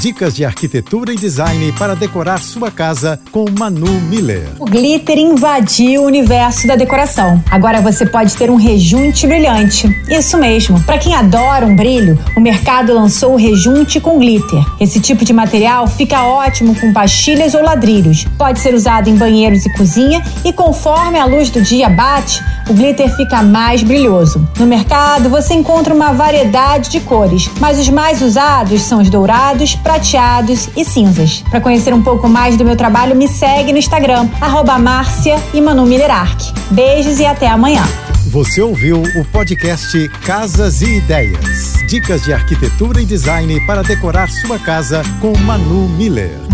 Dicas de arquitetura e design para decorar sua casa com Manu Miller. O glitter invadiu o universo da decoração. Agora você pode ter um rejunte brilhante. Isso mesmo. Para quem adora um brilho, o mercado lançou o rejunte com glitter. Esse tipo de material fica ótimo com pastilhas ou ladrilhos. Pode ser usado em banheiros e cozinha e conforme a luz do dia bate, o glitter fica mais brilhoso. No mercado você encontra uma variedade de cores, mas os mais usados são os dourados, prateados e cinzas. Para conhecer um pouco mais do meu trabalho, me segue no Instagram, arroba Márcia e Manu Beijos e até amanhã. Você ouviu o podcast Casas e Ideias. Dicas de arquitetura e design para decorar sua casa com Manu Miller.